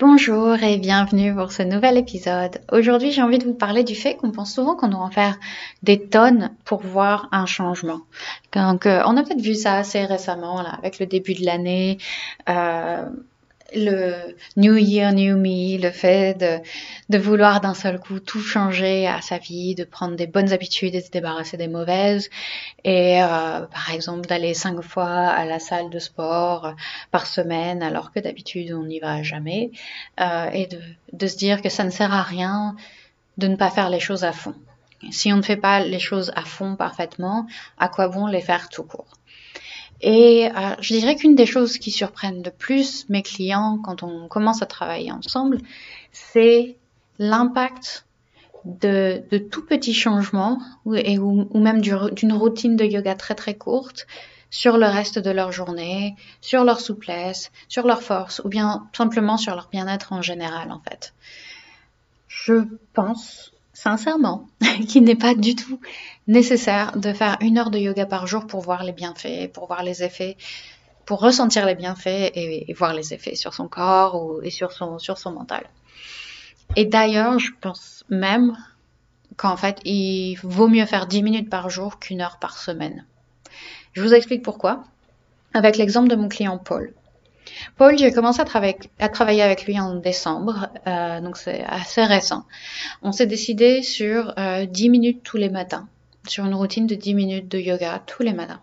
Bonjour et bienvenue pour ce nouvel épisode. Aujourd'hui, j'ai envie de vous parler du fait qu'on pense souvent qu'on doit en faire des tonnes pour voir un changement. Donc, euh, on a peut-être vu ça assez récemment, là, avec le début de l'année. Euh, le New Year, New Me, le fait de, de vouloir d'un seul coup tout changer à sa vie, de prendre des bonnes habitudes et se débarrasser des mauvaises, et euh, par exemple d'aller cinq fois à la salle de sport par semaine alors que d'habitude on n'y va jamais, euh, et de, de se dire que ça ne sert à rien de ne pas faire les choses à fond. Si on ne fait pas les choses à fond parfaitement, à quoi bon les faire tout court? Et euh, je dirais qu'une des choses qui surprennent le plus mes clients quand on commence à travailler ensemble, c'est l'impact de, de, tout petits changements ou, et, ou, ou même d'une routine de yoga très très courte sur le reste de leur journée, sur leur souplesse, sur leur force ou bien simplement sur leur bien-être en général en fait. Je pense sincèrement, qu'il n'est pas du tout nécessaire de faire une heure de yoga par jour pour voir les bienfaits, pour voir les effets, pour ressentir les bienfaits et, voir les effets sur son corps et sur son, sur son mental. Et d'ailleurs, je pense même qu'en fait, il vaut mieux faire 10 minutes par jour qu'une heure par semaine. Je vous explique pourquoi. Avec l'exemple de mon client Paul. Paul, j'ai commencé à travailler, avec lui en décembre, euh, donc c'est assez récent. On s'est décidé sur euh, 10 minutes tous les matins, sur une routine de 10 minutes de yoga tous les matins.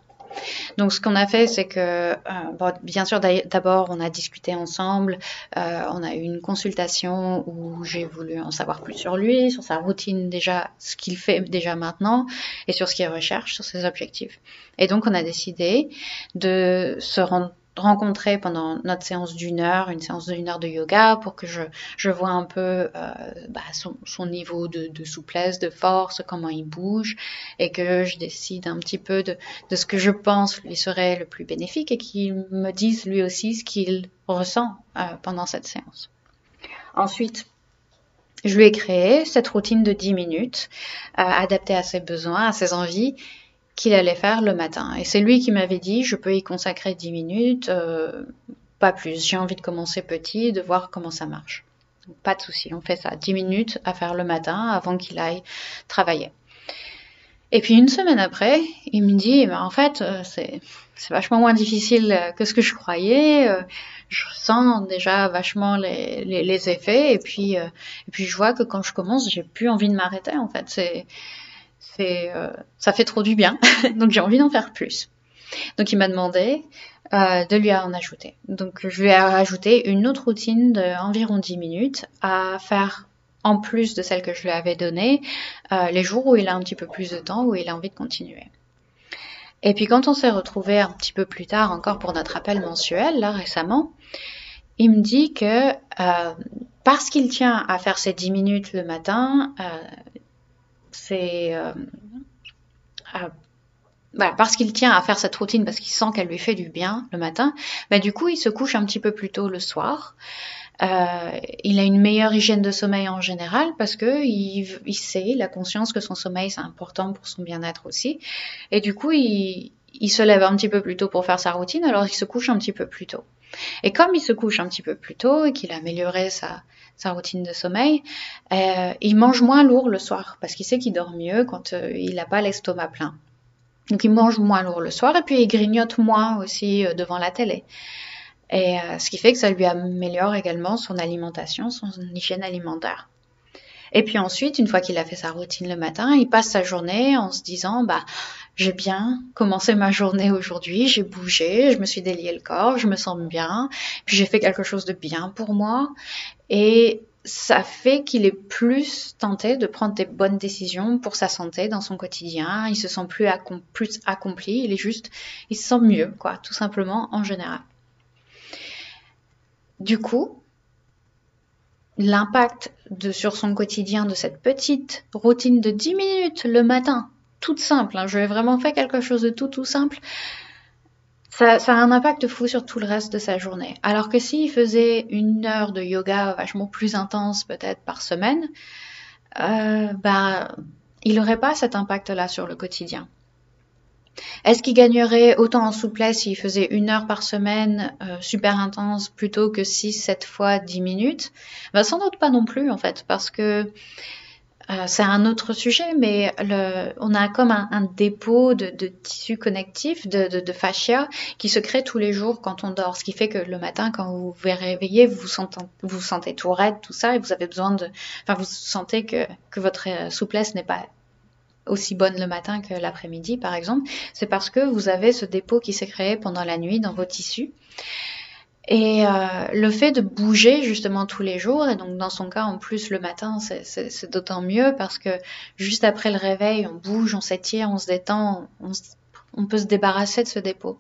Donc ce qu'on a fait, c'est que, euh, bien sûr, d'abord, on a discuté ensemble, euh, on a eu une consultation où j'ai voulu en savoir plus sur lui, sur sa routine déjà, ce qu'il fait déjà maintenant, et sur ce qu'il recherche, sur ses objectifs. Et donc on a décidé de se rendre rencontrer pendant notre séance d'une heure, une séance d'une heure de yoga, pour que je, je vois un peu euh, bah, son, son, niveau de, de, souplesse, de force, comment il bouge, et que je décide un petit peu de, de ce que je pense lui serait le plus bénéfique, et qu'il me dise lui aussi ce qu'il ressent euh, pendant cette séance. Ensuite, je lui ai créé cette routine de 10 minutes, euh, adaptée à ses besoins, à ses envies, qu'il allait faire le matin. Et c'est lui qui m'avait dit, je peux y consacrer 10 minutes, euh, pas plus. J'ai envie de commencer petit, de voir comment ça marche. Pas de souci, on fait ça. 10 minutes à faire le matin avant qu'il aille travailler. Et puis une semaine après, il me dit, ben, en fait, euh, c'est, vachement moins difficile que ce que je croyais. Euh, je sens déjà vachement les, les, effets. Et puis, et puis je vois que quand je commence, j'ai plus envie de m'arrêter. En fait, c'est euh, ça fait trop du bien, donc j'ai envie d'en faire plus. Donc il m'a demandé euh, de lui en ajouter. Donc je lui ai ajouté une autre routine d'environ 10 minutes à faire en plus de celle que je lui avais donnée euh, les jours où il a un petit peu plus de temps, où il a envie de continuer. Et puis quand on s'est retrouvé un petit peu plus tard encore pour notre appel mensuel, là récemment, il me dit que parce qu'il tient à faire ses 10 minutes le matin, c'est euh, parce qu'il tient à faire cette routine, parce qu'il sent qu'elle lui fait du bien le matin, mais du coup, il se couche un petit peu plus tôt le soir. Euh, il a une meilleure hygiène de sommeil en général parce que il, il sait, il a conscience que son sommeil c'est important pour son bien-être aussi. Et du coup, il, il se lève un petit peu plus tôt pour faire sa routine, alors il se couche un petit peu plus tôt. Et comme il se couche un petit peu plus tôt et qu'il a amélioré sa, routine de sommeil, euh, il mange moins lourd le soir parce qu'il sait qu'il dort mieux quand euh, il n'a pas l'estomac plein. Donc il mange moins lourd le soir et puis il grignote moins aussi euh, devant la télé. Et ce qui fait que ça lui améliore également son alimentation, son hygiène alimentaire. Et puis ensuite, une fois qu'il a fait sa routine le matin, il passe sa journée en se disant, bah, j'ai bien commencé ma journée aujourd'hui, j'ai bougé, je me suis délié le corps, je me sens bien, puis j'ai fait quelque chose de bien pour moi. Et ça fait qu'il est plus tenté de prendre des bonnes décisions pour sa santé dans son quotidien. Il se sent plus, plus accompli, il est juste, il se sent mieux, quoi, tout simplement en général. Du coup, l'impact sur son quotidien de cette petite routine de 10 minutes le matin toute simple. Hein. Je vais vraiment faire quelque chose de tout tout simple. Ça, a un impact fou sur tout le reste de sa journée. Alors que s'il faisait une heure de yoga vachement plus intense peut-être par semaine, euh, bah, il n'aurait pas cet impact-là sur le quotidien. Est-ce qu'il gagnerait autant en souplesse s'il faisait une heure par semaine euh, super intense plutôt que 6, 7 fois 10 minutes? Ben, Sans doute pas non plus en fait, parce que euh, c'est un autre sujet, mais on a comme un, dépôt de, tissu connectif, de, fascia, qui se crée tous les jours quand on dort. Ce qui fait que le matin, quand vous vous réveillez, vous vous sentez, vous sentez tout raide, tout ça, et vous avez besoin de... Enfin, vous sentez que, que votre euh, souplesse n'est pas aussi bonne le matin que l'après-midi, par exemple. C'est parce que vous avez ce dépôt qui s'est créé pendant la nuit dans vos tissus. Et euh, le fait de bouger justement tous les jours, et donc dans son cas en plus le matin, c'est d'autant mieux parce que juste après le réveil, on bouge, on s'étire, on se détend, on, on, peut se débarrasser de ce dépôt.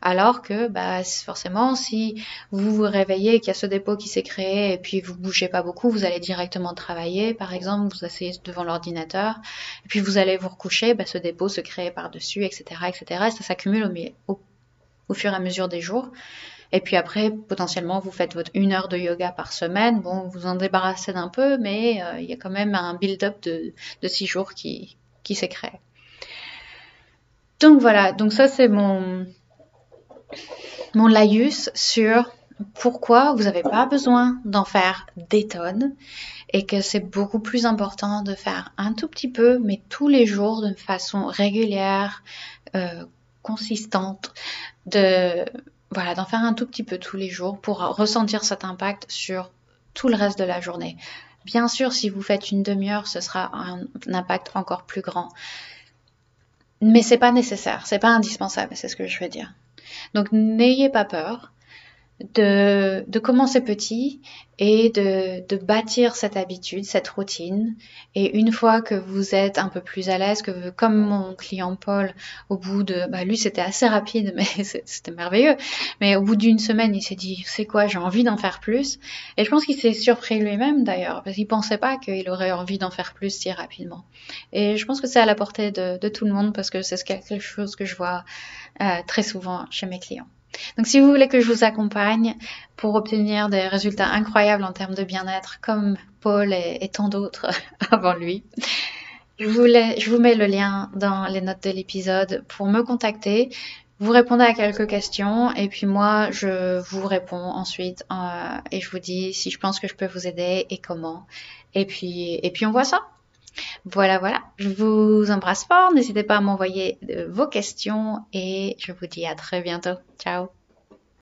Alors que bah, forcément, si vous vous réveillez et qu'il y a ce dépôt qui s'est créé et puis vous bougez pas beaucoup, vous allez directement travailler, par exemple, vous asseyez devant l'ordinateur, et puis vous allez vous recoucher, bah, ce dépôt se crée par-dessus, etc., etc. Et ça s'accumule au, au, au fur et à mesure des jours. Et puis après, potentiellement, vous faites votre une heure de yoga par semaine. Bon, vous en débarrassez d'un peu, mais euh, il y a quand même un build-up de, six jours qui, qui s'est créé. Donc voilà, donc ça c'est mon, mon laïus sur pourquoi vous n'avez pas besoin d'en faire des tonnes et que c'est beaucoup plus important de faire un tout petit peu, mais tous les jours de façon régulière, euh, consistante, de voilà, d'en faire un tout petit peu tous les jours pour ressentir cet impact sur tout le reste de la journée. Bien sûr, si vous faites une demi-heure, ce sera un, impact encore plus grand. Mais c'est pas nécessaire, c'est pas indispensable, c'est ce que je veux dire. Donc n'ayez pas peur de, de commencer petit et de, de, bâtir cette habitude, cette routine. Et une fois que vous êtes un peu plus à l'aise, que comme mon client Paul, au bout de, bah lui c'était assez rapide, mais c'était merveilleux. Mais au bout d'une semaine, il s'est dit, c'est quoi, j'ai envie d'en faire plus. Et je pense qu'il s'est surpris lui-même d'ailleurs, parce qu'il pensait pas qu'il aurait envie d'en faire plus si rapidement. Et je pense que c'est à la portée de, de, tout le monde parce que c'est quelque chose que je vois euh, très souvent chez mes clients. Donc si vous voulez que je vous accompagne pour obtenir des résultats incroyables en termes de bien-être, comme Paul et, tant d'autres avant lui, je vous, mets le lien dans les notes de l'épisode pour me contacter. Vous répondez à quelques questions et puis moi je vous réponds ensuite euh, et je vous dis si je pense que je peux vous aider et comment. Et puis et puis on voit ça. Voilà, voilà. Je vous embrasse fort. N'hésitez pas à m'envoyer vos questions et je vous dis à très bientôt. Ciao